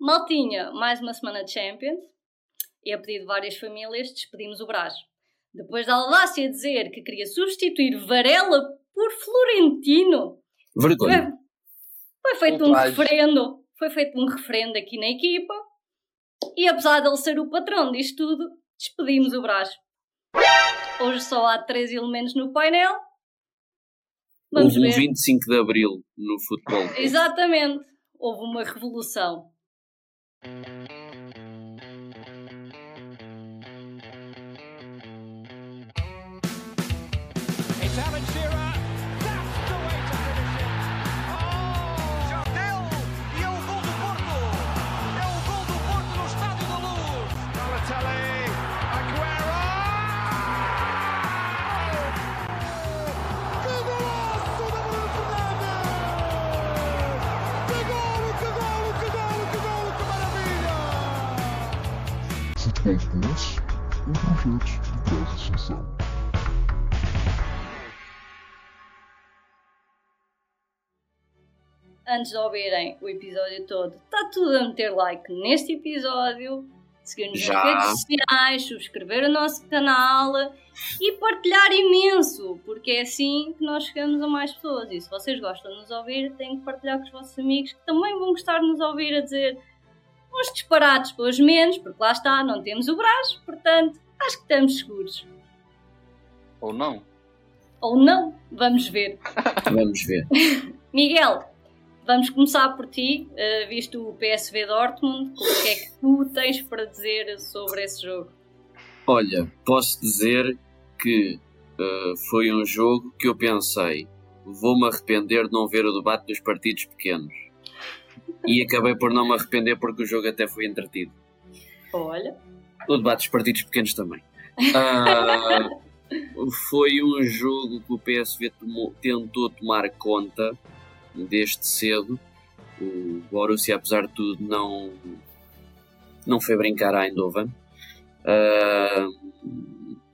Maltinha, mais uma semana de Champions. E a pedido de várias famílias, despedimos o Brás. Depois da audácia dizer que queria substituir Varela por Florentino, Vergonha. foi, foi feito um referendo. Foi feito um referendo aqui na equipa. E apesar de ele ser o patrão disto tudo, despedimos o Brás. Hoje só há três elementos no painel. Vamos Houve um ver. 25 de Abril no futebol. Exatamente. Houve uma revolução. Mm-hmm. Assunção. Antes de ouvirem o episódio todo, está tudo a meter like neste episódio, seguir-nos nas redes sociais, subscrever o nosso canal e partilhar imenso, porque é assim que nós chegamos a mais pessoas. E se vocês gostam de nos ouvir, têm que partilhar com os vossos amigos que também vão gostar de nos ouvir a dizer uns disparates pelos menos, porque lá está, não temos o braço, portanto, acho que estamos seguros. Ou não? Ou não, vamos ver. Vamos ver. Miguel, vamos começar por ti, uh, visto o PSV Dortmund, o que é que tu tens para dizer sobre esse jogo? Olha, posso dizer que eh, foi um jogo que eu pensei, vou-me arrepender de não ver o debate dos partidos pequenos. E acabei por não me arrepender porque o jogo até foi entretido. Olha, O debate dos partidos pequenos também. Ah, foi um jogo que o PSV tomou- tentou tomar conta desde cedo. O Borussia, apesar de tudo, não, não foi brincar a Eindhoven. Ah,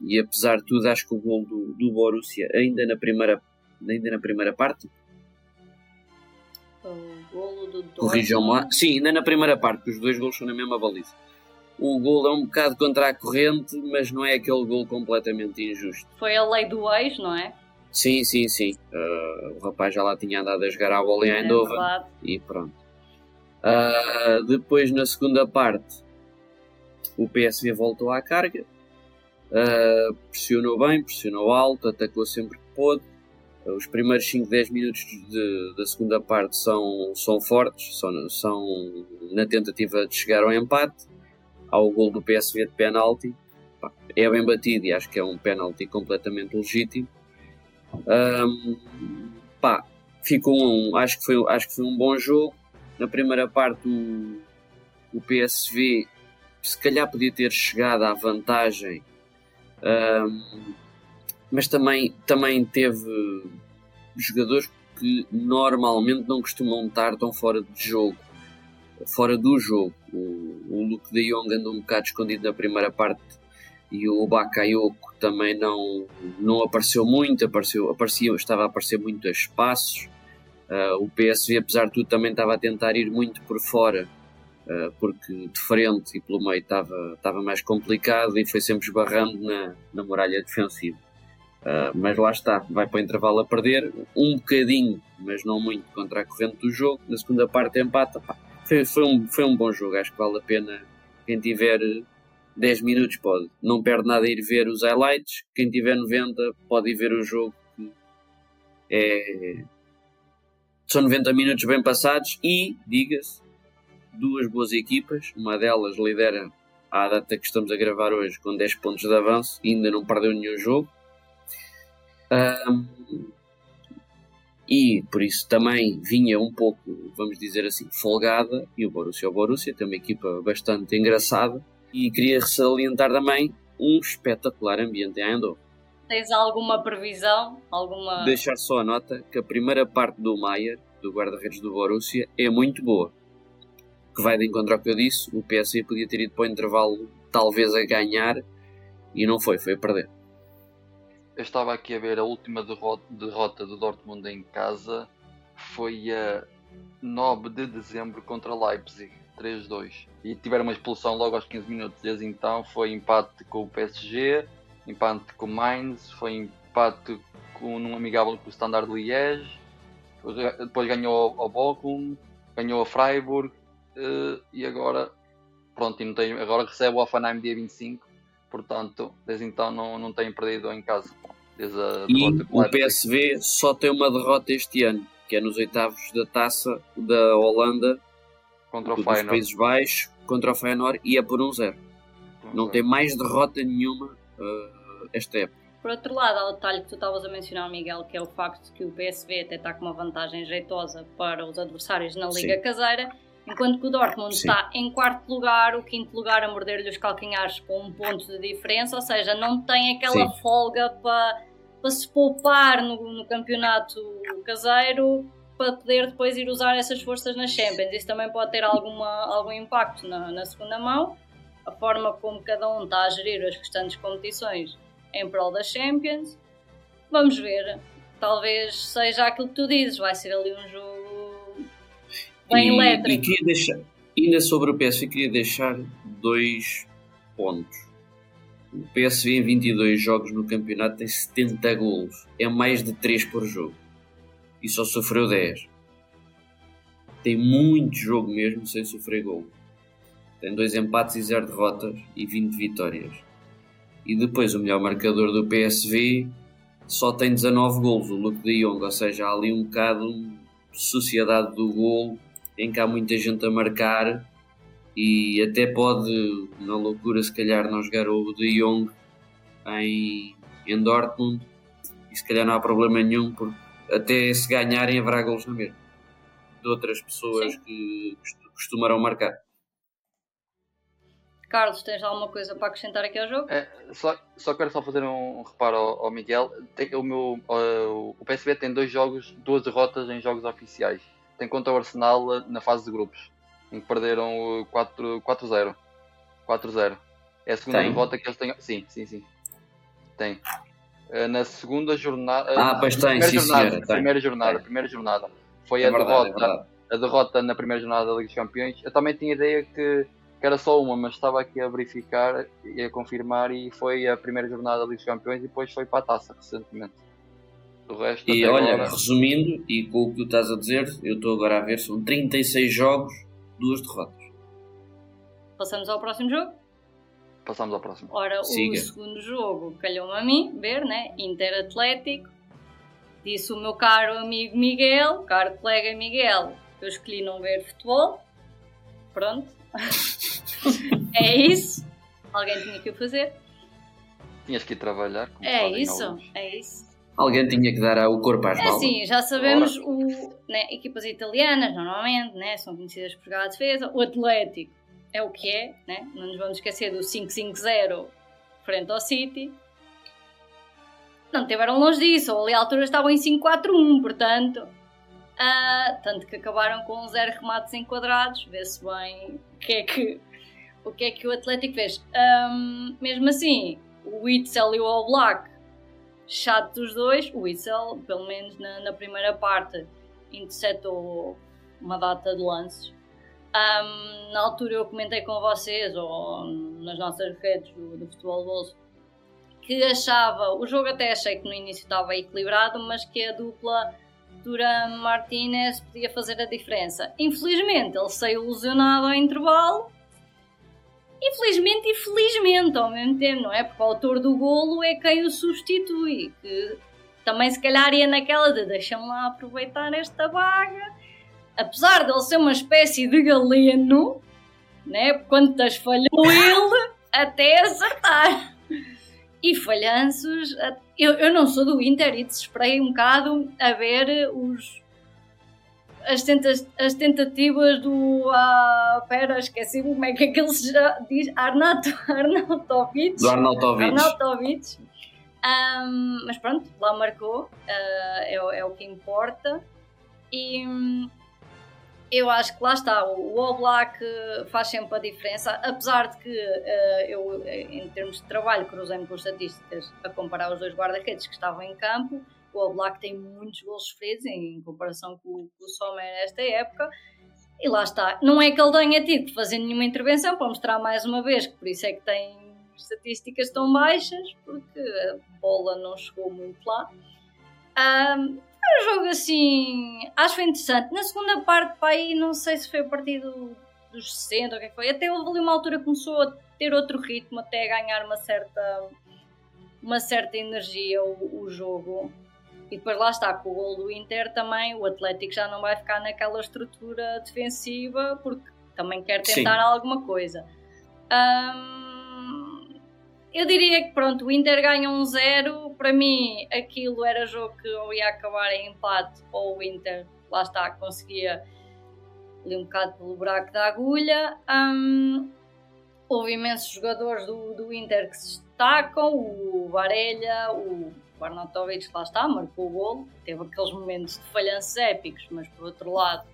e apesar de tudo, acho que o gol do, do Borussia, ainda na primeira, ainda na primeira parte, o golo do corrijam-me lá. Dortmund. Sim, ainda na primeira parte, os dois gols são na mesma baliza. O gol é um bocado contra a corrente, mas não é aquele gol completamente injusto. Foi a lei do ex, não é? Sim, sim, sim. Ah, o rapaz já lá tinha andado a jogar a bola em É Eindhoven verdade. e pronto. Ah, depois, na segunda parte, o PSV voltou à carga, Ah, pressionou bem, pressionou alto, atacou sempre que pôde. Os primeiros 5, 10 minutos de- da segunda parte são, são fortes, são, são na tentativa de chegar ao empate. Há o gol do PSV de penalti, é bem batido e acho que é um penalti completamente legítimo. Ahm, pá, ficou um, acho que foi, acho que foi um bom jogo. Na primeira parte o, o PSV se calhar podia ter chegado à vantagem, ahm, mas também, também teve jogadores que normalmente não costumam estar tão fora de jogo, fora do jogo. O, o Luke de Jong andou um bocado escondido na primeira parte e o Bakayoko também não, não apareceu muito, apareceu, aparecia, estava a aparecer muito a espaços. Ah, o PSV, apesar de tudo, também estava a tentar ir muito por fora, ah, porque de frente e pelo meio estava, estava mais complicado e foi sempre esbarrando na, na muralha defensiva. Ah, mas lá está, vai para o intervalo a perder, um bocadinho, mas não muito, contra a corrente do jogo. Na segunda parte, empata. Pá, Foi, foi, um, foi um bom jogo, acho que vale a pena. Quem tiver 10 minutos pode, não perde nada ir ver os highlights. Quem tiver 90 pode ir ver o jogo. É, são 90 minutos bem passados e, diga-se, duas boas equipas. Uma delas lidera à data que estamos a gravar hoje com 10 pontos de avanço ainda não perdeu nenhum jogo. Ahm, e por isso também vinha um pouco, vamos dizer assim, folgada. E o Borussia, o Borussia tem uma equipa bastante engraçada. E queria salientar também um espetacular ambiente em Eindhoven. Tens alguma previsão? Alguma. Deixar só a nota que a primeira parte do Maier, do guarda-redes do Borussia, é muito boa. Que vai de encontro ao que eu disse, o PSV podia ter ido para o intervalo talvez a ganhar e não foi, foi a perder. Eu estava aqui a ver a última derrota, do Dortmund em casa. Foi a 9 de dezembro contra Leipzig, 3-2. E tiveram uma expulsão logo aos 15 minutos. Desde então foi empate com o PSG, empate com o Mainz, foi empate com um amigável com o Standard Liège, depois ganhou ao Bochum, ganhou a Freiburg eh, e agora pronto, não tem, agora recebe o Offenheim dia 25, portanto, desde então não, não tem perdido em casa. Desde a E derrota com o. PSV só tem uma derrota este ano, que é nos oitavos da taça da Holanda, contra o dos Feyenoord. Países Baixos, contra o Feyenoord, e é por um zero. Não tem mais derrota nenhuma uh, esta época. Por outro lado, há o detalhe que tu estavas a mencionar, Miguel, que é o facto de que o PSV até está com uma vantagem jeitosa para os adversários na Liga Sim. Caseira, enquanto que o Dortmund Sim. está em quarto lugar, o quinto lugar a morder-lhe os calcanhares com um ponto de diferença, ou seja, não tem aquela Sim. folga para, para se poupar no, no campeonato caseiro para poder depois ir usar essas forças nas Champions. Isso também pode ter alguma, algum impacto na, na segunda mão, a forma como cada um está a gerir as restantes competições em prol das Champions. Vamos ver. Talvez seja aquilo que tu dizes, vai ser ali um jogo bem e, e queria deixar, ainda sobre o PSV, queria deixar dois pontos. O PSV em 22 jogos no campeonato tem 70 golos, é mais de 3 por jogo e só sofreu 10. Tem muito jogo mesmo sem sofrer gol. Tem dois empates e 0 derrotas e 20 vitórias. E depois o melhor marcador do PSV só tem 19 golos, o Luke de Jong, ou seja, há ali um bocado de sociedade do golo em que há muita gente a marcar e até pode, na loucura, se calhar não jogar o de Jong em, em Dortmund e se calhar não há problema nenhum porque até se ganharem haverá golos na mesma de outras pessoas que costu- costumarão marcar. Carlos, tens alguma coisa para acrescentar aqui ao jogo? É, só, só quero só fazer um reparo ao, ao Miguel. Tem, o, meu, uh, o PSV tem dois jogos, duas derrotas em jogos oficiais. Tem contra o Arsenal na fase de grupos, em que perderam uh, 4 4-0. 4-0. É a segunda Tem? derrota que eles têm. Sim, sim, sim. Tem. Uh, na segunda jornada. Ah, pois tem, primeira sim, jornada, senhora, tem. primeira jornada, Tem. primeira jornada. Foi É a verdade, é derrota verdade. a derrota na primeira jornada da Liga dos Campeões. Eu também tinha ideia que, que era só uma, mas estava aqui a verificar e a confirmar e foi a primeira jornada da Liga dos Campeões e depois foi para a taça recentemente. Do resto, E olha, agora, resumindo, e com o que tu estás a dizer, eu estou agora a ver, são 36 jogos, duas derrotas. Passamos ao próximo jogo? passamos ao próximo. Ora, Siga. o segundo jogo calhou-me a mim ver, né? Inter Atlético. Disse o meu caro amigo Miguel, caro colega Miguel, que eu escolhi não ver futebol. Pronto. é isso. Alguém tinha que o fazer. Tinhas que ir trabalhar. como É fazem isso. É isso. Alguém tinha que dar o corpo às É balas. assim, já sabemos, o, né, equipas italianas normalmente né, são conhecidas por jogar a defesa. O Atlético é o que é, né? não nos vamos esquecer do 5-5-0 frente ao City. Não tiveram longe disso, ou ali à altura estavam em 5-4-1, portanto. ah, tanto que acabaram com zero remates enquadrados, vê-se bem o que é que o, que é que o Atlético fez. Ahm, mesmo assim, o Witzel e o All Black chato dos dois, o Witzel, pelo menos na, na primeira parte, interceptou uma data de lances. Ahm, na altura eu comentei com vocês, ou nas nossas redes do, do Futebol Bolso, que achava, o jogo até achei que no início estava equilibrado, mas que a dupla Duran Martinez podia fazer a diferença. Infelizmente ele saiu lesionado ao intervalo. Infelizmente e felizmente ao mesmo tempo, não é? Porque o autor do golo é quem o substitui, que também se calhar ia naquela de deixa-me lá aproveitar esta vaga. Apesar de ele ser uma espécie de galeno, né? Quantas falhou ele até acertar. E falhanços, eu, eu não sou do Inter e desesperei um bocado a ver os, as, tenta as tentativas do. Ah, pera, esqueci como é que aquele se já diz. Arnato, Arnautovic. Do Arnautovic. Arnautovic. Ahm, mas pronto, lá marcou, ah, é, o- é o que importa. E hum, eu acho que lá está, o All Black faz sempre a diferença, apesar de que ah, eu, em termos de trabalho, cruzei-me com estatísticas a comparar os dois guarda-redes que estavam em campo o Oblak tem muitos gols sofridos em comparação com, com o Sommer nesta época. E lá está. Não é que ele tenha tido que fazer nenhuma intervenção para mostrar mais uma vez que por isso é que tem estatísticas tão baixas, porque a bola não chegou muito lá. Um, um jogo assim, acho interessante. Na segunda parte, pá, aí não sei se foi a partir do, dos 60 ou o é que foi. Até houve ali uma altura que começou a ter outro ritmo, até a ganhar uma certa, uma certa energia o, o jogo. E depois lá está, com o gol do Inter também, o Atlético já não vai ficar naquela estrutura defensiva porque também quer tentar Sim. alguma coisa. Hum, eu diria que pronto, o Inter ganha um zero. Para mim, aquilo era jogo que ou ia acabar em empate ou o Inter, lá está, conseguia ali um bocado pelo buraco da agulha. Hum, houve imensos jogadores do, do Inter que se destacam, o Varelha, o Arnautovic, lá está, marcou o golo, teve aqueles momentos de falhanços épicos, mas por outro lado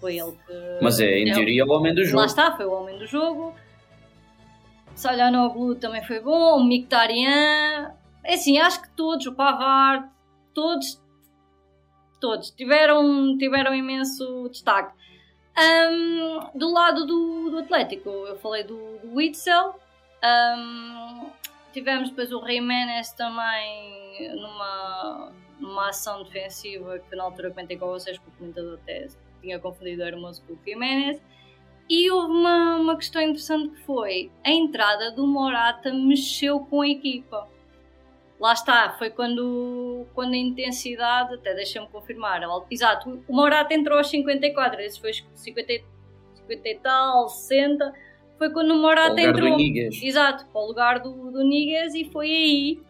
foi ele que. Mas é, em deu- teoria, o homem do jogo. Lá está, foi o homem do jogo. Salhanoglu também foi bom, o Mkhitaryan. É assim, acho que todos, o Pavard, todos, todos tiveram, tiveram imenso destaque. Ahm, do lado do, do Atlético, eu falei do, do Witzel. Ahm, tivemos depois o Jiménez também numa, numa ação defensiva que na altura comentei com vocês, que o comentador até tinha confundido o Hermoso com o Jiménez. E houve uma, uma questão interessante que foi a entrada do Morata mexeu com a equipa. Lá está, foi quando, quando a intensidade, até deixa-me confirmar, exato, o Morata entrou aos 54, esse foi 50, e- 50 e tal, 60, foi quando o Morata lugar do entrou. Inigas. Exato, para o lugar do, do Niguez e foi aí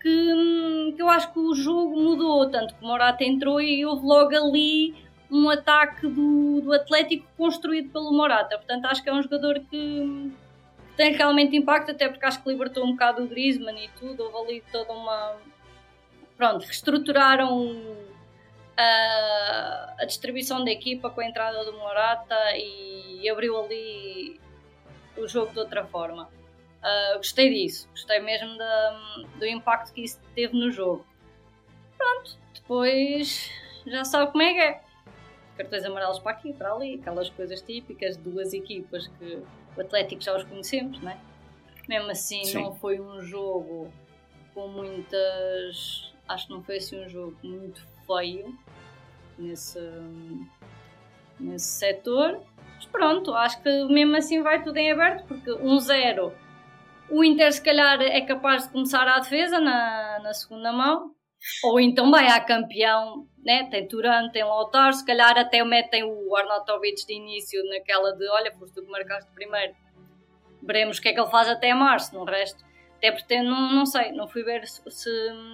que, que eu acho que o jogo mudou, tanto que o Morata entrou e houve logo ali um ataque do, do Atlético construído pelo Morata. Portanto, acho que é um jogador que, que tem realmente impacto, até porque acho que libertou um bocado o Griezmann e tudo, houve ali toda uma... Pronto, reestruturaram a, a distribuição da equipa com a entrada do Morata e abriu ali o jogo de outra forma. Uh, gostei disso, gostei mesmo da- do impacto que isso teve no jogo. Pronto, depois já sabe como é que é. Cartões amarelos para aqui, para ali, aquelas coisas típicas de duas equipas que o Atlético já os conhecemos, não é? Mesmo assim, Sim. não foi um jogo com muitas. Acho que não foi assim um jogo muito feio nesse, nesse setor. Pronto, acho que mesmo assim vai tudo em aberto, porque 1-0 o Inter se calhar é capaz de começar a defesa na, na segunda mão, ou então vai a campeão, né? tem Turan, tem Lautaro, se calhar até metem o Arnautovic de início naquela de olha, foste tu que marcaste primeiro. Veremos o que é que ele faz até março, no resto. Até porque não, não sei, não fui ver se, se,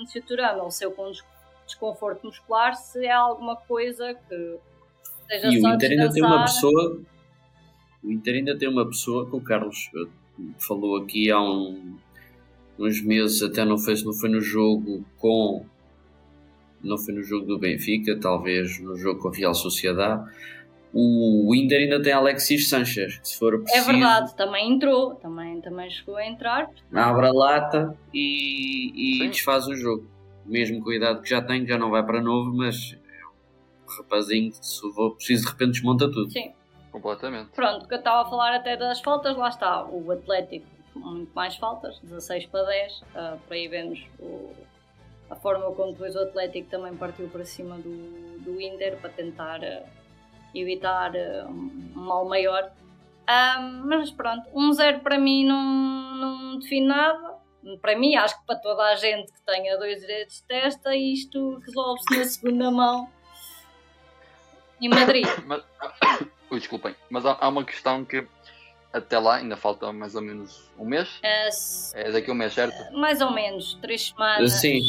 se o Turan ou se eu com des- desconforto muscular, se é alguma coisa que seja E só o Inter ainda tem uma pessoa. O Inter ainda tem uma pessoa que o Carlos eh, falou aqui há um- uns meses, até não foi, não foi no jogo com. Não foi no jogo do Benfica, talvez no jogo com a Real Sociedade. O, Inter ainda tem Alexis Sanchez, se for É preciso, verdade, também entrou, também, também chegou a entrar. abre a lata e, e desfaz o jogo. Mesmo com a idade que já tem, já não vai para novo, mas é um rapazinho que se for preciso de repente desmonta tudo. Sim, Completamente. pronto, que eu estava a falar até das faltas, lá está, o Atlético, muito mais faltas, 16 para 10, ah, por aí vemos o- a forma como depois o Atlético também partiu para cima do, do Inter para tentar ah, evitar ah, um mal maior. Ah, mas pronto, 1-0 para mim não, não define nada. Para mim, acho que para toda a gente que tenha dois direitos de testa, isto resolve-se na segunda mão em Madrid. Mas, Ui, desculpem, mas há, há uma questão que até lá ainda falta mais ou menos um mês. Se- É daqui a um mês, certo? mais ou menos, três semanas. Sim.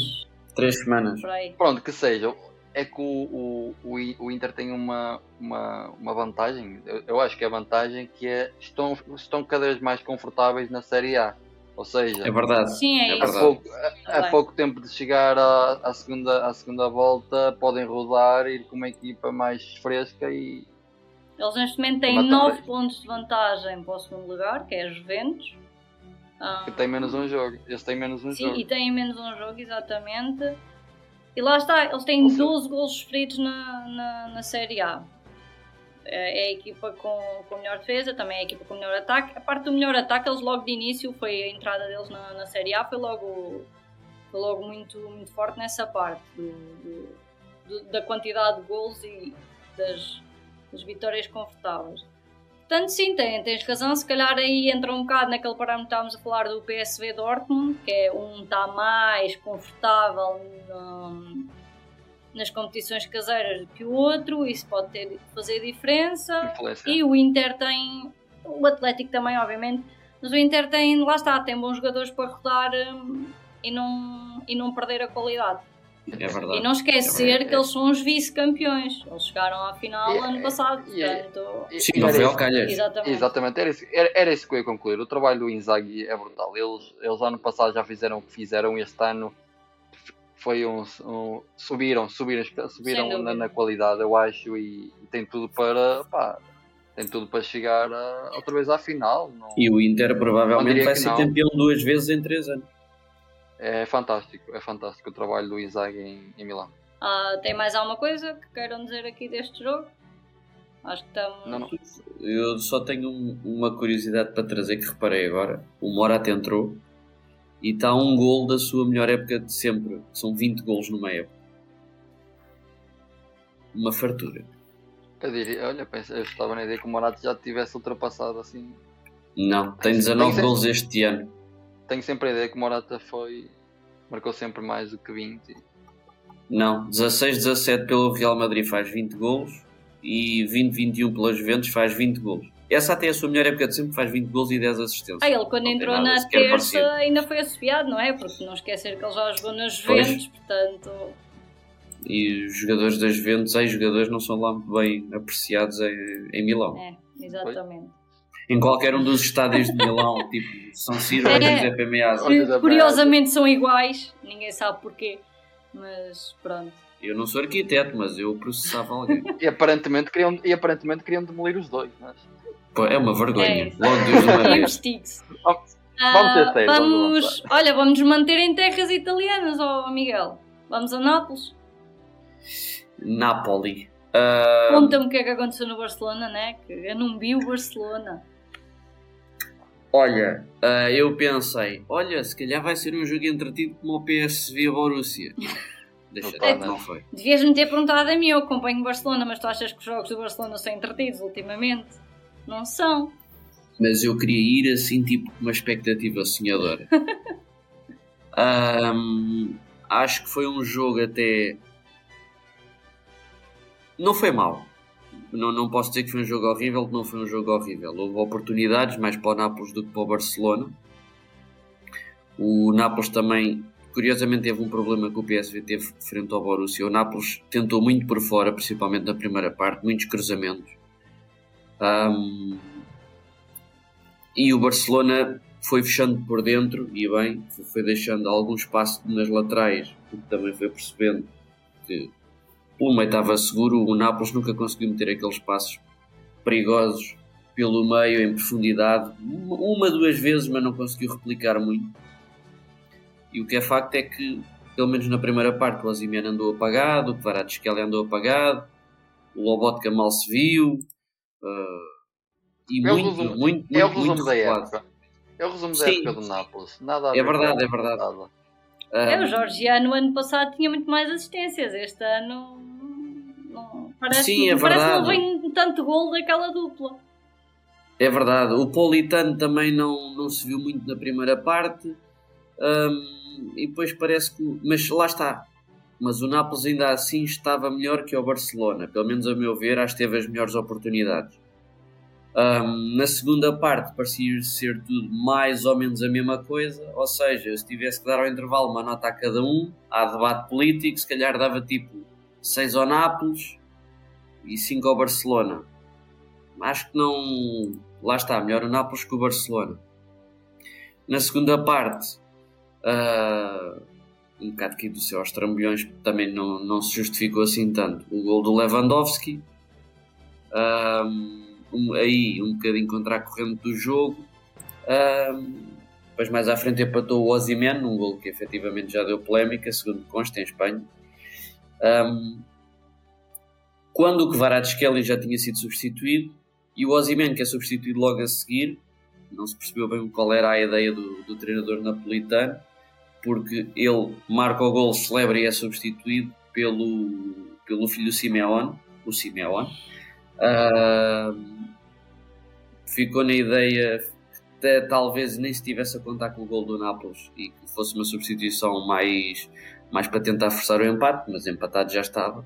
Três semanas. Pronto, que seja. É que o, o, o, Inter tem uma, uma, uma vantagem. Eu, eu acho que é a vantagem que é estão, estão cada vez mais confortáveis na Série A. Ou seja, É verdade. Sim, é, É verdade. pouco, há bem. pouco tempo de chegar à, à, segunda, à segunda volta, podem rodar, ir com uma equipa mais fresca e Eles neste momento têm Matar 9 dois. pontos de vantagem para o segundo lugar, que é a Juventus. Ah, que tem menos um jogo. Esse tem menos um Sim, jogo. e têm menos um jogo, exatamente. E lá está, eles têm Ou seja- 12 golos sofridos na, na, na Série A. É é a equipa com, com melhor defesa, também é a equipa com melhor ataque. A parte do melhor ataque, eles logo de início, foi a entrada deles na, na Série A, foi logo, foi logo muito, muito forte nessa parte do, do- do- da quantidade de golos e das, das vitórias confortáveis. Portanto, sim, tem- tens razão. Se calhar aí entra um bocado naquele parâmetro que estávamos a falar do PSV Dortmund, que é um está mais confortável no- nas competições caseiras do que o outro, isso pode ter, fazer diferença. Influência. E o Inter tem. O Atlético também, obviamente. Mas o Inter tem, lá está, tem bons jogadores para rodar hum, e, não, e não perder a qualidade. É verdade. E não esquecer É que eles são os vice-campeões. Eles chegaram à final ano passado, portanto. Sim, não foi ao calhas. Exatamente. Exatamente, era isso, era, era isso que eu ia concluir. O trabalho do Inzaghi é brutal. Eles, eles ano passado já fizeram o que fizeram, este ano foi um, um- subiram, subiram, subiram na, na qualidade, eu acho, e, e tem tudo para pá, tem tudo para chegar a- outra vez à final. Não- E o Inter provavelmente vai ser não. campeão duas vezes em três anos. É fantástico, é fantástico o trabalho do Inzaghi em, em Milão. Ah, tem mais alguma coisa que queiram dizer aqui deste jogo? Acho que estamos. Não, não. Eu só tenho um- uma curiosidade para trazer que reparei agora. O Morata entrou e está um gol da sua melhor época de sempre. São 20 golos numa época. Uma fartura. Eu diria, olha, pensei, eu estava na ideia que o Morato já tivesse ultrapassado assim. Não, tem Tem 19 que ser- golos este ano. Tenho sempre a ideia que o Morata foi. marcou sempre mais do que 20. Não, 16, 17 pelo Real Madrid faz 20 golos e 20, 21 pela Juventus faz 20 golos. Essa até é a sua melhor época de sempre, faz 20 golos e 10 assistências. Ah, ele quando Não entrou na terça parecido. ainda foi associado, não é? Porque não esquecer que ele já jogou nas Juventus, portanto. E os jogadores das Juventus, ex-jogadores, não são lá muito bem apreciados em, em Milão. É, exatamente. Em qualquer um dos estádios de Milão, tipo São Siro ou É. Giuseppe Meazza. Curiosamente são iguais, ninguém sabe porquê, mas pronto. Eu não sou arquiteto, mas eu processava alguém. E aparentemente queriam, e aparentemente queriam demolir os dois. Mas... Pô, é uma vergonha. É. Logo Deus uma vez. Vamos- Ah, vamos ter sério, vamos vamos, olha, vamos nos manter em terras italianas, ó Miguel. Vamos a Nápoles. Napoli. Ah, Conta-me o que é que aconteceu no Barcelona, né? Que eu não vi o Barcelona. Olha, ah, eu pensei, olha, se calhar vai ser um jogo entretido como o PSV a Borussia. Deixa Opa, estar, não. foi. Devias-me ter perguntado a mim, eu acompanho o Barcelona, mas tu achas que os jogos do Barcelona são entretidos ultimamente? Não são. Mas eu queria ir assim, tipo, com uma expectativa sonhadora. Ahm, acho que foi um jogo até. Não foi mau. Não, não posso dizer que foi um jogo horrível, que não foi um jogo horrível. Houve oportunidades mais para o Nápoles do que para o Barcelona. O Nápoles também, curiosamente, teve um problema que o PSV teve frente ao Borussia. O Nápoles tentou muito por fora, principalmente na primeira parte, muitos cruzamentos. Ahm, e o Barcelona foi fechando por dentro e bem, foi deixando algum espaço nas laterais, o que também foi percebendo que pelo meio estava seguro, o Nápoles nunca conseguiu meter aqueles passos perigosos pelo meio, em profundidade, uma, duas vezes, mas não conseguiu replicar muito. E o que é facto é que, pelo menos na primeira parte, o Ozyman andou apagado, o Kvaratskhelia andou apagado, o Lobotka mal se viu, uh, e É o muito, resumo- muito, muito, é o resumo muito da recuado. época. É o resumo da Sim. época do Nápoles. Nada a É ver verdade, é verdade. nada. É, Ah, o Georgiano ano passado tinha muito mais assistências. Este ano não, parece, Sim, é parece que não vem tanto gol daquela dupla. É verdade. O Politano também não, não se viu muito na primeira parte. Ahm, e depois parece que. Mas lá está. Mas o Nápoles ainda assim estava melhor que o Barcelona. Pelo menos a meu ver, acho que teve as melhores oportunidades. Ahm, na segunda parte parecia ser tudo mais ou menos a mesma coisa. Ou seja, se tivesse que dar ao intervalo uma nota a cada um, há debate político, se calhar dava tipo 6 ao Nápoles e 5 ao Barcelona. Acho que não. Lá está, melhor o Nápoles que o Barcelona. Na segunda parte, ah, um bocado aqui do céu aos trambolhões, também não, não se justificou assim tanto. O gol do Lewandowski, ah, um- aí um bocadinho contra a corrente do jogo. Depois mais à frente empatou o Ozyman, um gol que efetivamente já deu polémica, segundo consta em Espanha. Um, quando o Kvaratskhelia já tinha sido substituído e o Ozyman, que é substituído logo a seguir, não se percebeu bem qual era a ideia do, do treinador napolitano, porque ele marca o gol, celebra e é substituído pelo, pelo filho Simeone, o Simeone. Ficou na ideia que talvez nem se tivesse a contar com o gol do Nápoles e que fosse uma substituição mais, mais para tentar forçar o empate, mas empatado já estava.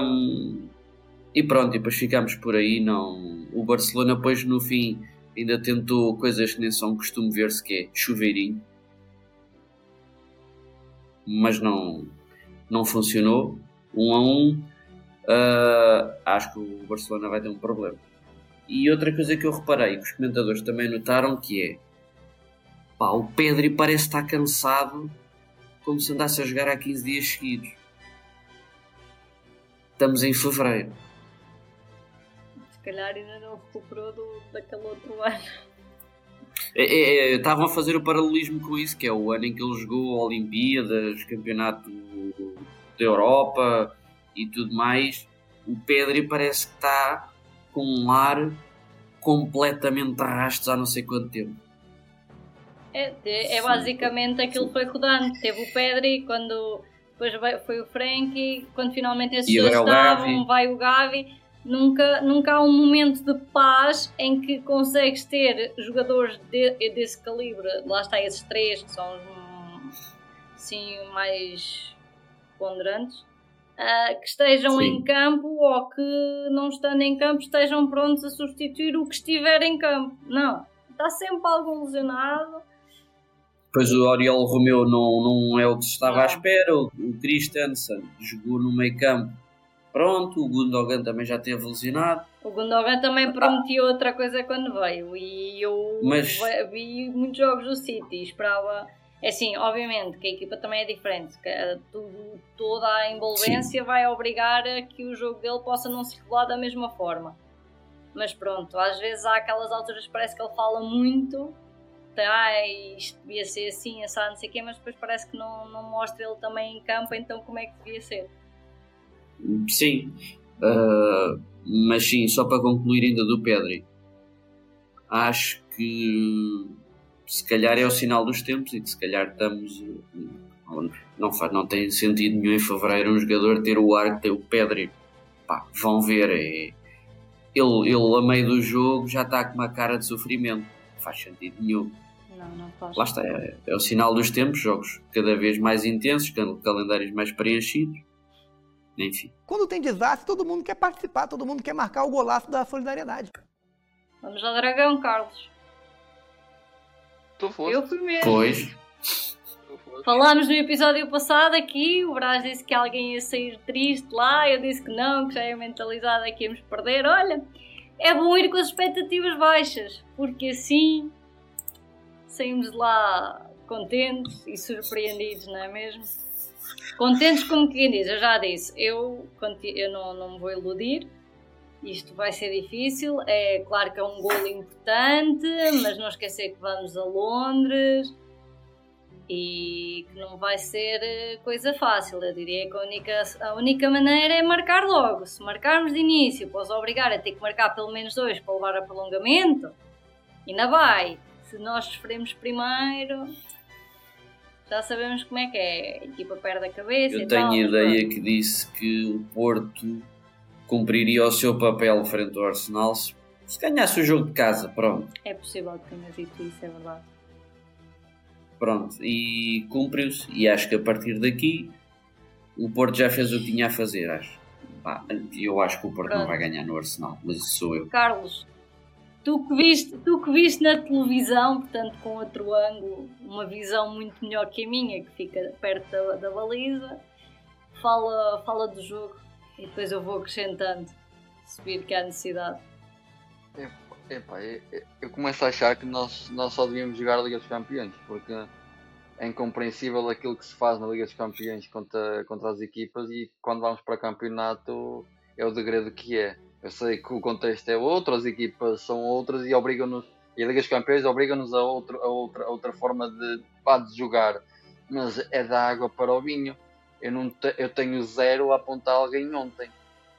Um, e pronto, e depois ficámos por aí. Não, o Barcelona, depois no fim, ainda tentou coisas que nem são costume ver-se, que é chuveirinho, mas não, não funcionou. Um a um, uh, acho que o Barcelona vai ter um problema. E outra coisa que eu reparei, que os comentadores também notaram, que é pá, o Pedri parece estar cansado como se andasse a jogar há 15 dias seguidos. Estamos em fevereiro. Se calhar ainda não recuperou do, daquele outro ano. É, é, é, estavam a fazer o paralelismo com isso, que é o ano em que ele jogou Olimpíadas, Campeonato da Europa e tudo mais. O Pedri parece que está com um ar completamente arrastos há não sei quanto tempo. É, é basicamente aquilo que foi rodando. Teve o Pedri quando depois foi o Frankie, quando finalmente esses dois estavam, vai o Gavi. Nunca, nunca há um momento de paz em que consegues ter jogadores de, desse calibre. Lá está esses três que são assim, mais ponderantes. Uh, que estejam Sim. em campo ou que não estando em campo estejam prontos a substituir o que estiver em campo. Não, está sempre algo lesionado Pois o Oriol Romeu não, não é o que se estava à espera. O, o Christensen jogou no meio campo. Pronto, o Gundogan também já teve lesionado. O Gundogan também prometia ah. outra coisa quando veio. E eu Mas... vi muitos jogos do City esperava. É assim, obviamente que a equipa também é diferente. Que eh, tudo, toda a envolvência Sim. vai obrigar a que o jogo dele possa não se revelar da mesma forma. Mas pronto, às vezes há aquelas alturas que parece que ele fala muito ah, isto devia ser assim, assado, não sei o quê, mas depois parece que não, não mostra ele também em campo, então como é que devia ser? Sim, uh, mas sim, só para concluir ainda do Pedri, acho que se calhar é o sinal dos tempos e que se calhar estamos. Não, faz, não tem sentido nenhum em fevereiro um jogador ter o ar que tem o Pedri. Pá, vão ver, é, ele, ele a meio do jogo já está com uma cara de sofrimento. Não faz sentido nenhum. Não, não faz. Lá está, é, é, o sinal dos tempos, jogos cada vez mais intensos, calendários mais preenchidos. Enfim. Quando tem desastre, todo mundo quer participar, todo mundo quer marcar o golaço da solidariedade. Vamos ao Dragão, Carlos. Tu foste. Eu fui mesmo. Pois. Falámos no episódio passado aqui, o Brás disse que alguém ia sair triste lá, eu disse que não, que já ia mentalizada que íamos perder. Olha, é bom ir com as expectativas baixas, porque assim saímos de lá contentes e surpreendidos, não é mesmo? Contentes como quem diz, eu já disse, eu, eu não, não me vou iludir, isto vai ser difícil, é claro que é um golo importante, mas não esquecer que vamos a Londres e que não vai ser eh, coisa fácil. Eu diria que a única, a única maneira é marcar logo. Se marcarmos de início, pois obrigar a ter que marcar pelo menos dois para levar a prolongamento, ainda vai se nós sofremos primeiro, já sabemos como é que é. A equipa perde a cabeça. Eu tenho tal, a ideia que disse que o Porto cumpriria o seu papel frente ao Arsenal se, se ganhasse o jogo de casa. Pronto. É possível que tenhas dito isso, é verdade. Pronto, e cumpriu-se. E acho que a partir daqui o Porto já fez o que tinha a fazer. Acho. eu acho que o Porto Pronto. não vai ganhar no Arsenal, mas isso sou eu. Carlos, tu que viste, tu que viste na televisão, portanto com outro ângulo, uma visão muito melhor que a minha, que fica perto da, da baliza, fala, fala do jogo e depois eu vou acrescentando, se vir que há necessidade. Eu, eu começo a achar que nós, nós só devíamos jogar a Liga dos Campeões, porque é incompreensível aquilo que se faz na Liga dos Campeões contra, contra as equipas e quando vamos para campeonato é o degredo que é. Eu sei que o contexto é outro, as equipas são outras e obrigam-nos, e a Liga dos Campeões obriga-nos a, outro, a, outra, a outra forma de, de jogar, mas é da água para o vinho. Eu, não te- eu tenho zero a apontar alguém ontem.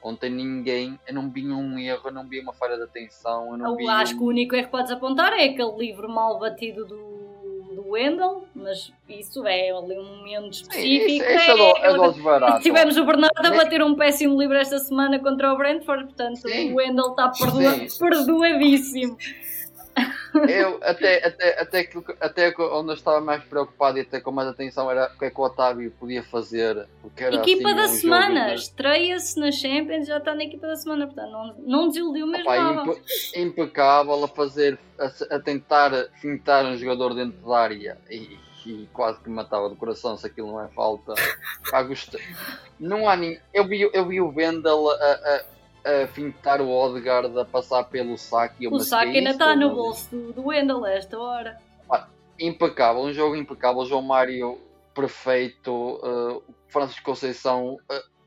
Ontem ninguém, eu não vi um erro, eu não vi uma falha de atenção, eu Eu acho um- que o único erro que podes apontar é aquele livro mal batido do, do Wendell, mas isso é ali um momento Sim, específico. isso, isso é, do, é dos baratos. Tivemos o Bernardo a bater um péssimo livro esta semana contra o Brentford, portanto Sim. o Wendell está perdoa- Sim. perdoadíssimo. Eu, até, até, até, que, até onde eu estava mais preocupado e até com mais atenção era o que é que o Otávio podia fazer. Porque era, equipa assim, da um semana, estreia-se na Champions já está na equipa da semana, portanto não, não desiludiu mesmo nada. impe- impecável a fazer, a, a tentar fintar um jogador dentro da área e, e quase que me matava do coração se aquilo não é falta. Pá, gostei. Não há nem. Eu vi, eu vi o Vendel a, a, a fintar o Odegaard a passar pelo saque. e O saque ainda está no bolso do, a esta hora. impecável, um jogo impecável. João Mário perfeito, uh, Francisco Conceição uh,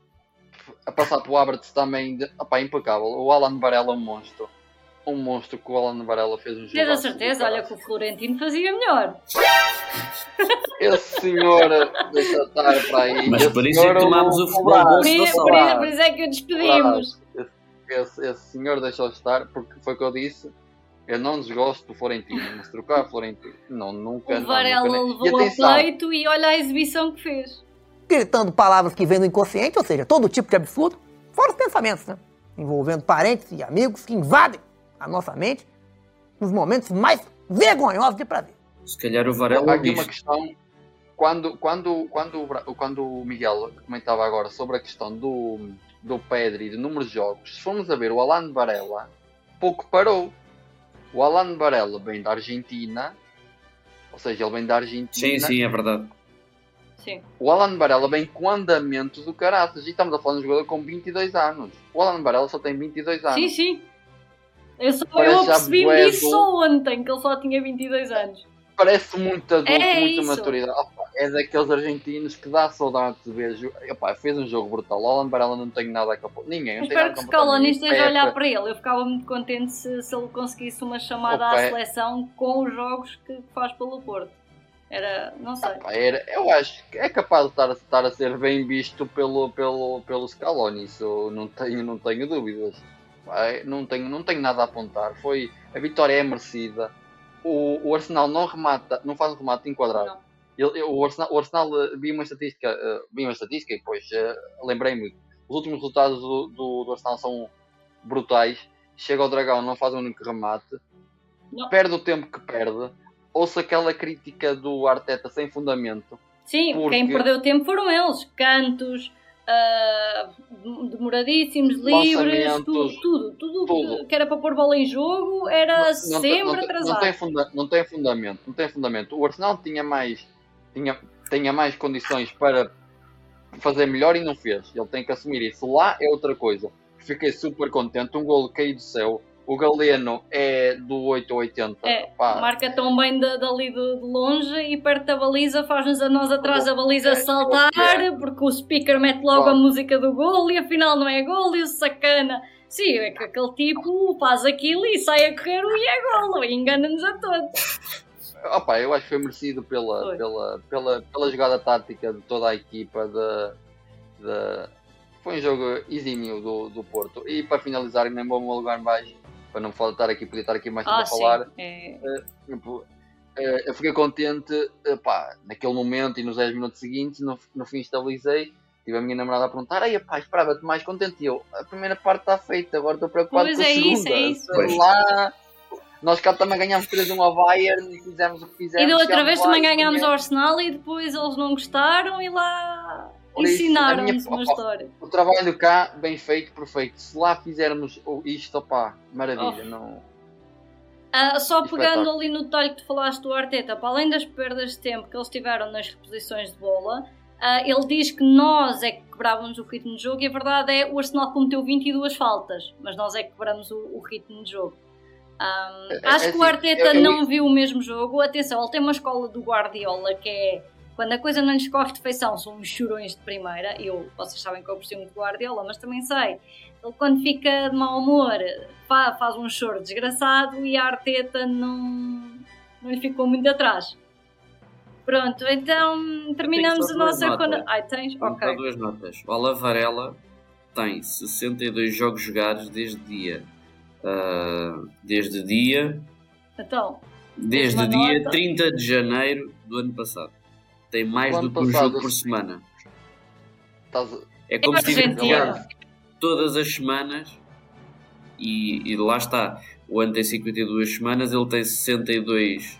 a passar pelo Havertz também, de, opá, impecável. O Alan Varela, um monstro. Um monstro que o Alan Varela fez um jogo. Tens a certeza, olha que o Florentino fazia melhor. Esse senhor deixa estar para aí. Mas Esse por isso é que senhor, tomámos o futebol Por isso, por, isso, por isso é que o despedimos. Esse, esse senhor deixou estar, porque foi o que eu disse. Eu não desgosto do Florentino, mas trocar Florentino, não, nunca. O não, Varela nunca, levou ao pleito e olha a exibição que fez. Gritando palavras que vêm do inconsciente, ou seja, todo tipo de absurdo, fora os pensamentos, né? Envolvendo parentes e amigos que invadem a nossa mente nos momentos mais vergonhosos de prazer. Se calhar o Varela Há aqui uma questão. Quando, quando, quando, quando o Miguel comentava agora sobre a questão do, do Pedri e do número de jogos, se formos a ver o Alan Varela, pouco parou. O Alan Varela vem da Argentina, ou seja, ele vem da Argentina. Sim, sim, é verdade. Sim. O Alan Varela vem com andamento do caraças. E estamos a falar de um jogador com 22 anos. O Alan Varela só tem 22 anos. Sim, sim. Eu, só, Parece eu bué disso do- ontem, que ele só tinha 22 anos. Parece muito adulto, É muita isso. maturidade. Opa, é daqueles argentinos que dá saudade de ver. Opa, fez um jogo brutal. O Alan Varela não tem nada a capô. Ninguém. Não espero que o. Scaloni esteja a olhar para ele. Eu ficava muito contente se, se ele conseguisse uma chamada Opa, à é- seleção com os jogos que faz pelo Porto. Era, não sei. era- eu acho que é capaz de estar, a- estar a ser bem visto pelo, pelo, pelo Scaloni. Isso eu não tenho, não tenho dúvidas. Não, tenho, não tenho nada a apontar. Foi, a vitória é merecida. O, o Arsenal não remata, não faz um remate enquadrado. Ele- o Arsenal, o Arsenal eh, vi uma estatística, eh, vi uma estatística e depois eh, lembrei-me. Os últimos resultados do, do, do Arsenal são brutais. Chega ao Dragão, não faz um único remate, Não. perde o tempo que perde. Ouço aquela crítica do Arteta sem fundamento. Sim, Porque- quem perdeu tempo foram eles. Cantos, ah, demoradíssimos, livres, tudo, tudo, tudo, tudo. que era para pôr bola em jogo era Não- não, sempre não, tem- atrasado. Não tem, funda- não tem fundamento, não tem fundamento. O Arsenal tinha mais, tinha, tinha mais condições para fazer melhor e não fez. Ele tem que assumir isso. Lá é outra coisa. Fiquei super contente. Um golo caiu do céu. O Galeno é do 8 ou 80. É, Pá, marca tão bem da- dali de, de longe e perto da baliza faz-nos a nós atrás da baliza É, saltar é. porque o speaker mete logo a música do gol e afinal não é gol e o sacana. Sim, é que aquele tipo faz aquilo e sai a correr e é golo e engana-nos a todos. Opa, eu acho que foi merecido pela, Foi. pela, pela, pela jogada tática de toda a equipa. De, de- Foi um jogo exímio do, do Porto. E para finalizar, nem vou lugar baixo, para não faltar aqui, podia estar aqui mais tempo Ah, a falar. É, Tipo, eh, eu fiquei contente, eh, pá, naquele momento e nos 10 minutos seguintes, no, no fim estabilizei. Tive a minha namorada a perguntar: Ai, pá, esperava-te mais contente. E eu, a primeira parte está feita, agora estou preocupado Pois com a é segunda. isso, é isso. Sei lá. Nós cá também ganhámos 3-1 ao Bayern e fizemos o que fizemos. E da outra vez também ganhámos ao Arsenal e depois eles não gostaram e lá ensinaram-nos minha- uma história. O trabalho cá, bem feito, perfeito. Se lá fizermos isto, opá, maravilha. Oh. Não... Ah, só pegando ali no detalhe que tu falaste do Arteta, para além das perdas de tempo que eles tiveram nas reposições de bola, ah, ele diz que nós é que quebrávamos o ritmo de jogo e a verdade é o Arsenal cometeu 22 faltas, mas nós é que quebramos o, o ritmo de jogo. Ah, É- é acho que o assim, Arteta eu- não viu o mesmo jogo. Atenção, ele tem uma escola do Guardiola que é quando a coisa não lhes corre de feição, são uns chorões de primeira. Eu, vocês sabem que eu aprecio muito o Guardiola, mas também sei. Ele, quando fica de mau humor, fa- faz um choro desgraçado e a Arteta não, não lhe ficou muito atrás. Pronto, então terminamos a nossa notas. Ai, tens? Dar Ok. duas notas. O Alavarela tem 62 jogos jogados desde dia. ah, desde dia. Então, Desde dia nota. 30 de janeiro do ano passado. Tem mais do que um jogo por semana. Estás É como se tivesse todas as semanas e, e lá está. O ano tem 52 semanas, ele tem 62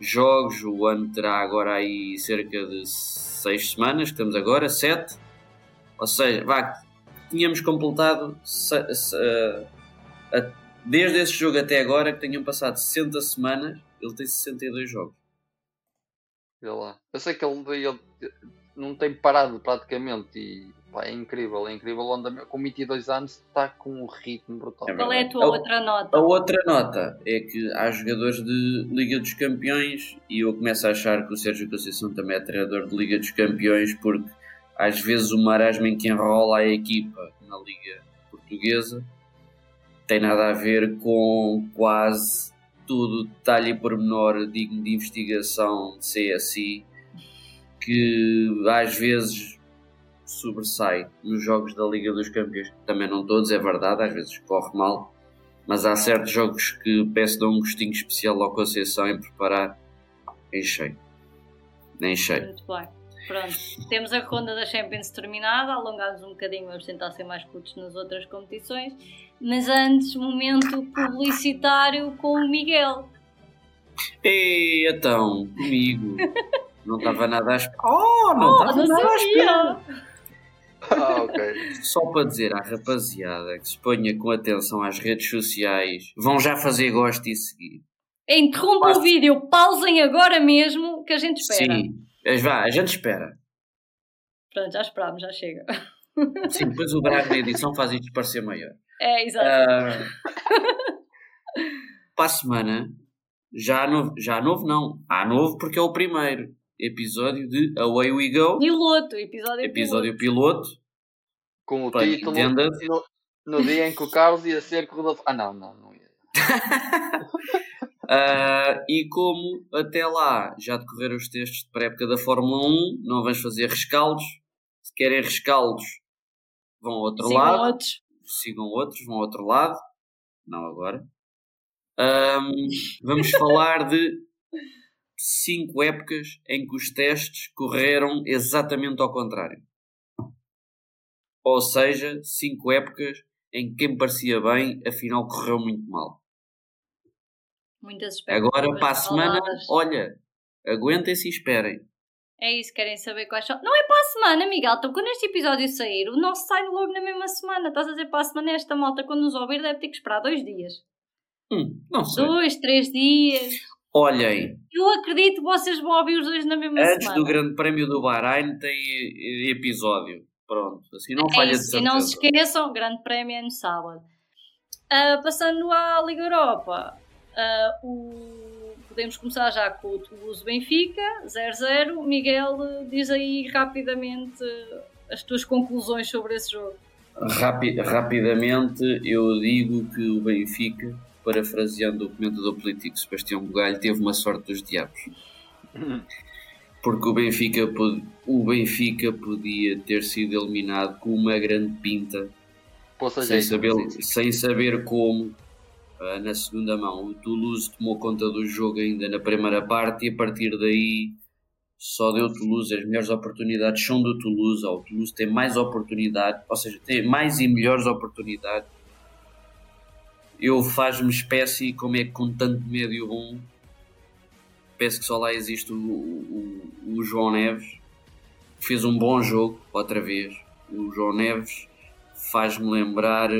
jogos. O ano terá agora aí cerca de 6 semanas, que estamos agora, 7. Ou seja, vá, tínhamos completado se- se- a- a- desde esse jogo até agora que tenham passado 60 semanas, ele tem 62 jogos. Olha lá. Eu sei que ele, ele não tem parado praticamente e pá, é incrível, é incrível. o andamento. Com 22 anos está com um ritmo brutal. É qual é a tua A- outra nota? A outra nota é que há jogadores de Liga dos Campeões e eu começo a achar que o Sérgio Conceição também é treinador de Liga dos Campeões porque às vezes o marasmo em que enrola a equipa na Liga Portuguesa tem nada a ver com quase tudo detalhe e pormenor digno de investigação de CSI que às vezes sobressai nos jogos da Liga dos Campeões. Também não todos, é verdade, às vezes corre mal, mas há certos jogos que peço dar um gostinho especial ao Conceição em preparar em cheio. Nem cheio. Muito bem. Pronto, temos a ronda da Champions terminada, alongámos um bocadinho, vamos tentar ser mais curtos nas outras competições. Mas antes, momento publicitário com o Miguel. E então, comigo. Não estava nada à espera. Oh, não Oh, estava não nada à espera. Ah, ok. Só para dizer à rapaziada que se ponha com atenção às redes sociais, vão já fazer gosto e seguir. Interrompa Passo. o vídeo, pausem agora mesmo que a gente espera. Sim, mas vá, a gente espera. Pronto, já esperámos, já chega. Sim, depois o Braga na edição faz isto parecer maior. É, exato. Ah, para a semana, já há novo, já há novo não, há novo porque é o primeiro episódio de Away We Go, Piloto, episódio, episódio piloto. Com o Pá, título entenda. no, no dia em que o Carlos ia ser corredor. Ah, não, não, não ia. Ah, e como até lá já decorreram os testes de pré-época da Fórmula 1, não vamos fazer rescaldos. Se querem rescaldos, vão ao outro Sigam lado. outros. sigam outros, vão ao outro lado. Não agora. Ahm, vamos falar de cinco épocas em que os testes correram exatamente ao contrário. Ou seja, cinco épocas em que quem parecia bem, afinal correu muito mal. Muitas Agora, para a semana, faladas. olha, aguentem-se e esperem. É isso, querem saber quais são. Não é para a semana, Miguel. Então, quando este episódio sair, o nosso sai logo na mesma semana. Estás a dizer para a semana, esta malta, quando nos ouvir, deve ter que esperar dois dias. Hum, não sei. Dois, três dias. Olhem, Eu acredito que vocês vão ouvir os dois na mesma antes semana. do Grande Prémio do Bahrein tem episódio. Pronto, assim não É falha de isso, e não se esqueçam, grande prémio é no sábado. Ah, passando à Liga Europa, ah, o- podemos começar já com o Toulouse Benfica, 0-0. Miguel, diz aí rapidamente as tuas conclusões sobre esse jogo. Rapi- rapidamente, eu digo que o Benfica, parafraseando o comentador político Sebastião Bugalho, teve uma sorte dos diabos. Porque o Benfica, o Benfica podia ter sido eliminado com uma grande pinta, sem jeito. saber, sem saber como, na segunda mão. O Toulouse tomou conta do jogo ainda na primeira parte e a partir daí só deu Toulouse. As melhores oportunidades são do Toulouse. O Toulouse tem mais oportunidade, ou seja, tem mais e melhores oportunidades. Eu faz-me espécie como é que com tanto médio bom penso que só lá existe o, o- o João Neves que fez um bom jogo outra vez. O João Neves faz-me lembrar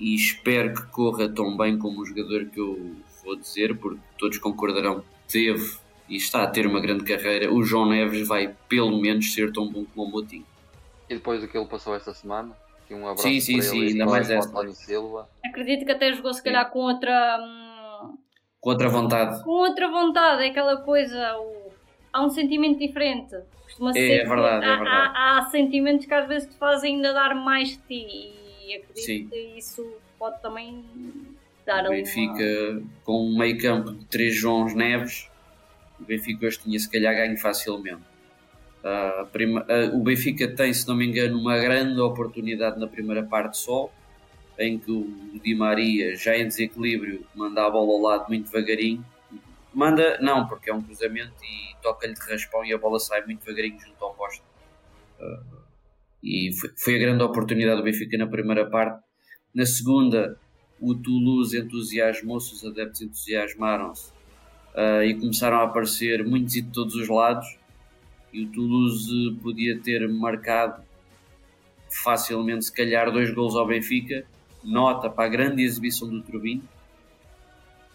e espero que corra tão bem como o jogador que eu vou dizer, porque todos concordarão que teve e está a ter uma grande carreira. O João Neves vai pelo menos ser tão bom como o Motinho. E depois do que ele passou esta semana, aqui um abraço Sim, sim, para sim, ele ainda mais o esta. António Silva. Acredito que até jogou se calhar com outra. hum, Com outra vontade. com outra vontade, é aquela coisa. o- Há um sentimento diferente. Costuma É, ser é verdade, é há, verdade. Há, há sentimentos que às vezes te fazem ainda dar mais de ti e acredito que isso pode também dar O Benfica com um meio campo de três Joões Neves O Benfica hoje tinha se calhar ganho facilmente. A prima- ah, o Benfica tem, se não me engano, uma grande oportunidade na primeira parte só, em que o Di Maria, já em desequilíbrio, manda a bola ao lado muito devagarinho. Manda, não, porque é um cruzamento e toca-lhe de raspão e a bola sai muito devagarinho junto ao poste. Ah, e foi, foi a grande oportunidade do Benfica na primeira parte. Na segunda, o Toulouse entusiasmou-se, os adeptos entusiasmaram-se ah, e começaram a aparecer muitos e de todos os lados. E o Toulouse podia ter marcado facilmente, se calhar, dois gols ao Benfica. Nota para a grande exibição do Turbino,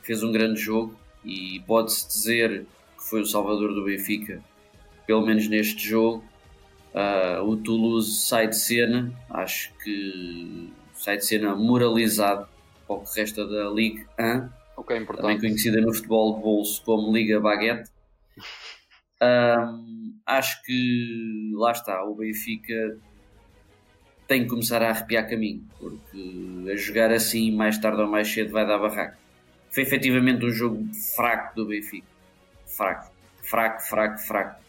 fez um grande jogo e pode-se dizer que foi o salvador do Benfica, pelo menos neste jogo. Ah, o Toulouse sai de cena, acho que sai de cena moralizado para o que resta da Ligue 1, O que é também importante. conhecida no futebol de bolso como Liga Baguette. Ahm, acho que lá está, o Benfica tem que começar a arrepiar caminho, porque a jogar assim mais tarde ou mais cedo vai dar barraco. Foi efetivamente um jogo fraco do Benfica. Fraco, fraco, fraco, fraco.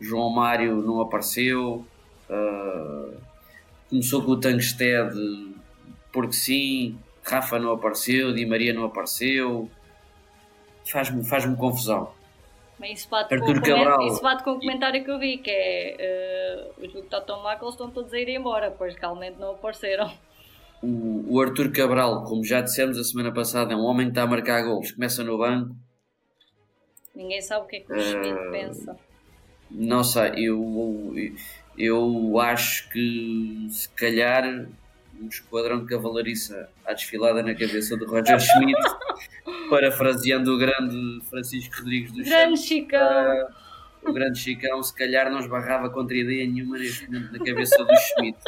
João Mário não apareceu. ah, começou com o Tankstead porque sim. Rafa não apareceu, Di Maria não apareceu. Faz-me faz confusão. Mas isso bate, com Arthur o comen- Cabral. isso bate com o comentário que eu vi, que é eh, os do Totó Michael estão todos a ir embora, pois realmente não apareceram. O, o Arthur Cabral, como já dissemos a semana passada, é um homem que está a marcar gols. Começa no banco. Ninguém sabe o que é que o Eh, Schmidt pensa. Não sei, eu, eu acho que se calhar um esquadrão de cavalariça à desfilada na cabeça do Roger Schmidt, parafraseando o grande Francisco Rodrigues dos Grande Santos, Chicão! O grande Chicão, se calhar não esbarrava contra ideia nenhuma neste momento na cabeça do Schmidt.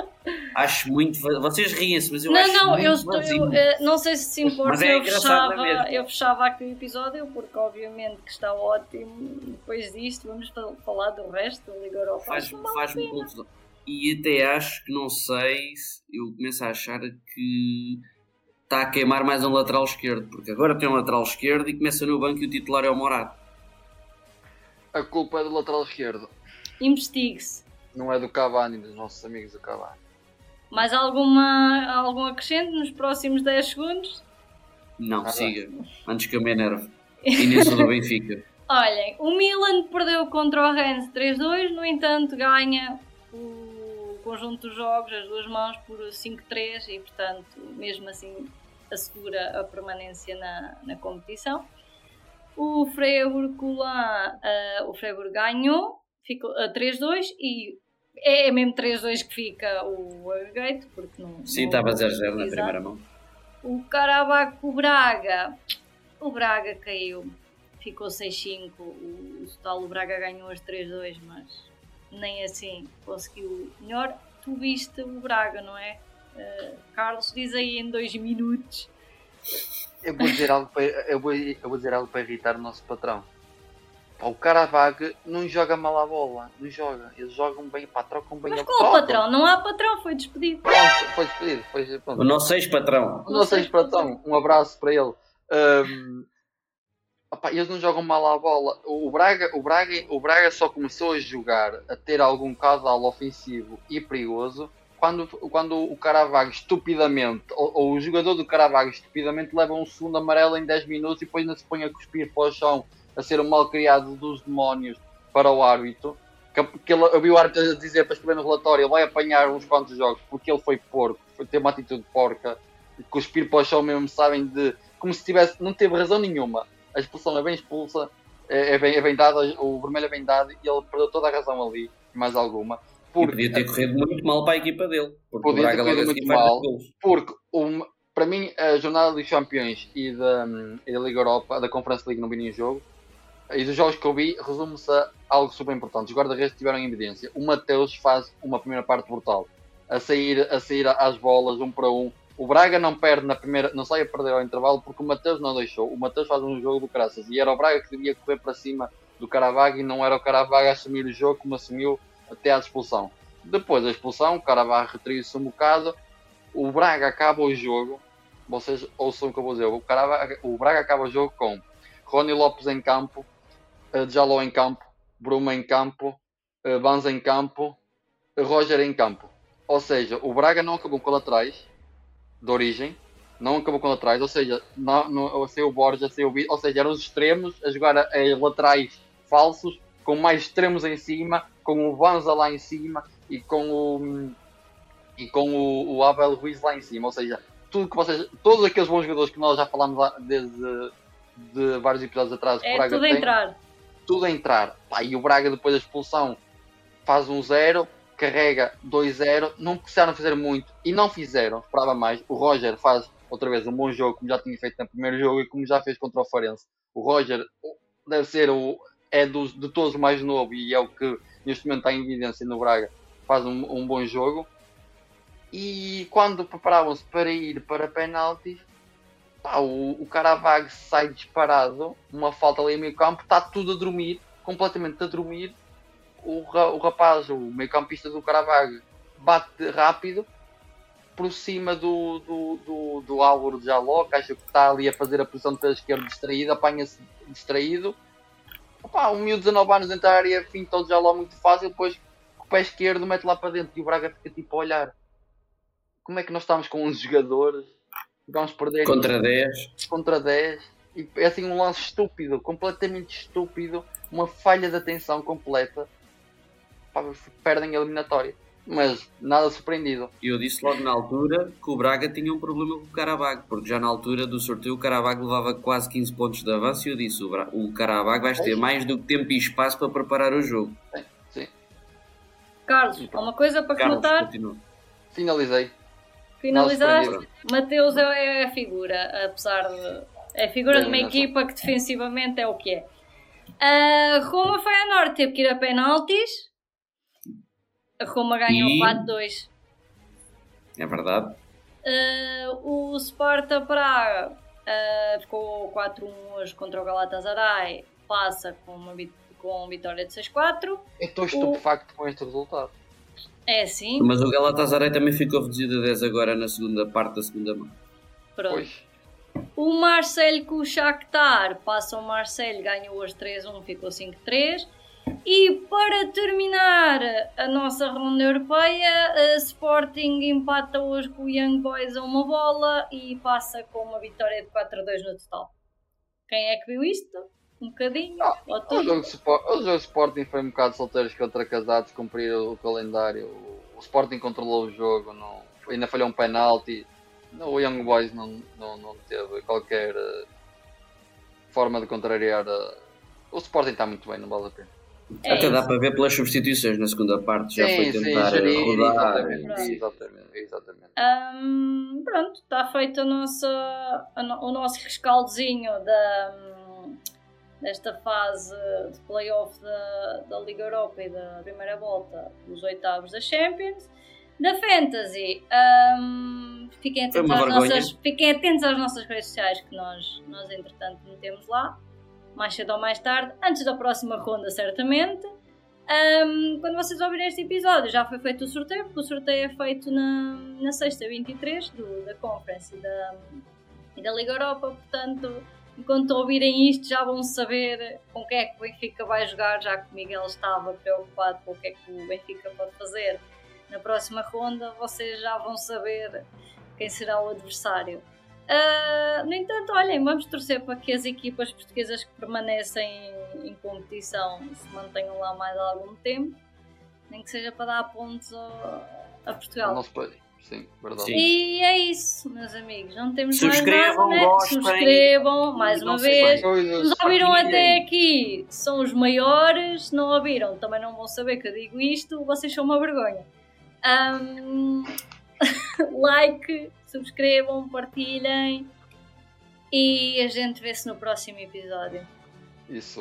Acho muito. Vocês riem-se, mas eu não, acho não, muito eu, estou, eu, eh, não sei se se importa, Mas é eu, engraçado fechava, eu fechava aqui o episódio, porque obviamente que está ótimo. Depois disto, vamos fal- falar do resto da Liga Europa. faz-me faz confusão. E até acho que não sei se eu começo a achar que está a queimar mais um lateral esquerdo, porque agora tem um lateral esquerdo e começa no banco e o titular é o Morato. A culpa é do lateral esquerdo. Investigue-se. Não é do Cavani, dos nossos amigos do Cavani. Mais alguma, algum acrescente nos próximos 10 segundos? Não, Ah, siga, antes que eu me enerve. E sou do Benfica. Olhem, o Milan perdeu contra o Rennes 3-2, no entanto ganha o conjunto dos jogos, as duas mãos, por 5-3 e, portanto, mesmo assim assegura a permanência na, na competição. O Freiburg Coulon, ah, o Freiburg ganhou, ficou a 3-2 e é mesmo 3-2 que fica o agregate, porque não... Sim, não- estava 0-0 na primeira mão. O Caravaggio com o Braga. O Braga caiu. Ficou 6-5. O, o total o Braga ganhou as 3-2, mas nem assim conseguiu melhor. Tu viste o Braga, não é? Eh, Carlos, diz aí em dois minutos. Eu vou dizer algo para, eu vou, eu vou dizer algo para irritar o nosso patrão. Pá, o Caravaggio não joga mal a bola, não joga. Eles jogam bem, pá, trocam bem Mas a qual o patrão? Não há patrão, foi despedido. Pronto, foi despedido. Foi, pronto. O nosso ex-patrão. O nosso ex-patrão, um abraço para ele. Ahm, opá, eles não jogam mal à bola. O Braga, o, Braga, o Braga só começou a jogar, a ter algum caudal ofensivo e perigoso quando, quando o Caravaggio estupidamente, ou, ou o jogador do Caravaggio estupidamente leva um segundo amarelo em 10 minutos e depois ainda se põe a cuspir para o chão, a ser um mal criado dos demónios para o árbitro. Que, que ele, eu vi o árbitro dizer para escrever no relatório, ele vai apanhar uns quantos jogos porque ele foi porco, foi ter uma atitude porca cuspir para o chão mesmo, sabem, de como se tivesse, não teve razão nenhuma. A expulsão é bem expulsa, é, é bem, é bem dada, o vermelho é bem dado e ele perdeu toda a razão ali, mais alguma. E Porque, podia ter corrido muito mal para a equipa dele. Porque Podia o ter corrido muito mal. porque para mim, a jornada dos campeões e da, e da Liga Europa, da Conference League, não vi nenhum jogo. E dos jogos que eu vi, resume-se a algo super importante. Os guarda-redes tiveram em evidência. O Mateus faz uma primeira parte brutal. A sair, a sair às bolas, um para um. O Braga não perde na primeira, não sai a perder ao intervalo porque o Mateus não deixou. O Mateus faz um jogo do caraças e era o Braga que devia correr para cima do Caravaggio e não era o Caravaggio a assumir o jogo como assumiu até à expulsão. Depois da expulsão, o Caravaggio retraiu-se um bocado. O Braga acaba o jogo. Vocês ouçam o que eu vou dizer. O, Caravaggio, o Braga acaba o jogo com Rony Lopes em campo, uh, Jaló em campo, Bruma em campo, uh, Banza em campo, Roger em campo. Ou seja, o Braga não acabou com laterais de origem, não acabou com laterais, ou seja, não, não, sem o Borja, sem o ou seja, eram os extremos a jogar a, a laterais falsos, com mais extremos em cima, com o Banza lá em cima e com o e com o, o Abel Ruiz lá em cima, ou seja, tudo que vocês, todos aqueles bons jogadores que nós já falámos lá desde de vários episódios atrás É Braga tudo a tem, entrar. tudo a entrar. Pá, e o Braga depois da expulsão faz um 0, carrega 2-0, não precisaram fazer muito e não fizeram, esperava mais. O Roger faz outra vez um bom jogo, como já tinha feito no primeiro jogo e como já fez contra o Farense. O Roger deve ser o é dos, de todos mais novo e é o que neste momento está em evidência no Braga. Faz um, um bom jogo. E quando preparavam-se para ir para penaltis, pá, o, o Caravaggio sai disparado, uma falta ali no meio campo, está tudo a dormir, completamente a dormir. O, o rapaz, o meio campista do Caravaggio, bate rápido por cima do, do, do, do Álvaro de Jaló, que acha que está ali a fazer a posição de pé esquerdo distraído, apanha-se distraído. Opa, um miúdo de 19 anos dentro da área, finta o Jaló muito fácil, depois com o pé esquerdo mete lá para dentro e o Braga fica tipo a olhar. Como é que nós estamos com 11 jogadores? Vamos perder Contra 10. contra 10 e é assim um lance estúpido, completamente estúpido, uma falha de atenção completa. Pá, perdem a eliminatória. Mas nada surpreendido. E eu disse logo na altura que o Braga tinha um problema com o Caravaggio, porque já na altura do sorteio o Caravaggio levava quase 15 pontos de avanço e eu disse: o, Bra- o Caravaggio vais ter mais do que tempo e espaço para preparar o jogo. Sim, Carlos, há uma coisa para Carlos, notar. continua. finalizei. Finalizaste. Mateus é a figura, apesar de. É a figura de uma Bem, equipa que defensivamente é o que é. A Roma foi a norte, teve que ir a penaltis. A Roma ganhou E? 4-2. É verdade. Uh, o Sparta Praga uh, ficou 4-1 hoje contra o Galatasaray. Passa com uma com vitória de 6-4. Eu estou estupefacto com este resultado. É assim, Mas o Galatasaray também ficou reduzido a 10 agora na segunda parte da segunda mão. pronto. Pois, O Marcelo com o Shakhtar passa o Marcelo, ganhou hoje 3-1, ficou 5-3. E para terminar a nossa ronda europeia, a Sporting empata hoje com o Young Boys a uma bola e passa com uma vitória de 4-2 no total. Quem é que viu isto? Um bocadinho? Ah, o jogo, de Sporting foi um bocado solteiros contra casados, cumprir o calendário. O Sporting controlou o jogo, não, ainda falhou um penalti. O Young Boys não, não, não teve qualquer eh, forma de contrariar. eh, O Sporting está muito bem, não vale a pena. É Até dá isso. para ver pelas substituições na segunda parte, já foi tentar gerir, rodar. exatamente, exatamente, exatamente. Hum, pronto, está feito a nossa, o nosso rescaldozinho da, desta fase de playoff da, da Liga Europa e da primeira volta dos oitavos da Champions. Da Fantasy, hum, fiquem, atentos nossas, fiquem atentos às nossas redes sociais que nós, nós entretanto metemos lá, mais cedo ou mais tarde, antes da próxima ronda certamente. Um, quando vocês ouvirem este episódio, já foi feito o sorteio, porque o sorteio é feito na, na sexta 23 do, da Conference da, e da Liga Europa, portanto, enquanto ouvirem isto, já vão saber com quem é que o Benfica vai jogar, já que o Miguel estava preocupado com o que é que o Benfica pode fazer na próxima ronda, vocês já vão saber quem será o adversário. Ah, no entanto, olhem, vamos torcer para que as equipas portuguesas que permanecem em, em competição se mantenham lá mais algum tempo, nem que seja para dar pontos ao- a Portugal. nosso país, sim, verdade. Sim. E é isso, meus amigos. Não temos Subscrevam, mais nada, né? gostem. Subscrevam, mais uma não vez. Nos ouviram até aqui, são os maiores. Se não ouviram, também não vão saber que eu digo isto. Vocês são uma vergonha. Ahm, like, subscrevam, partilhem. E a gente vê-se no próximo episódio. Isso.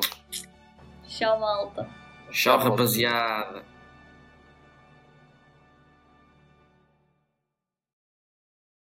Tchau, malta. Tchau, rapaziada.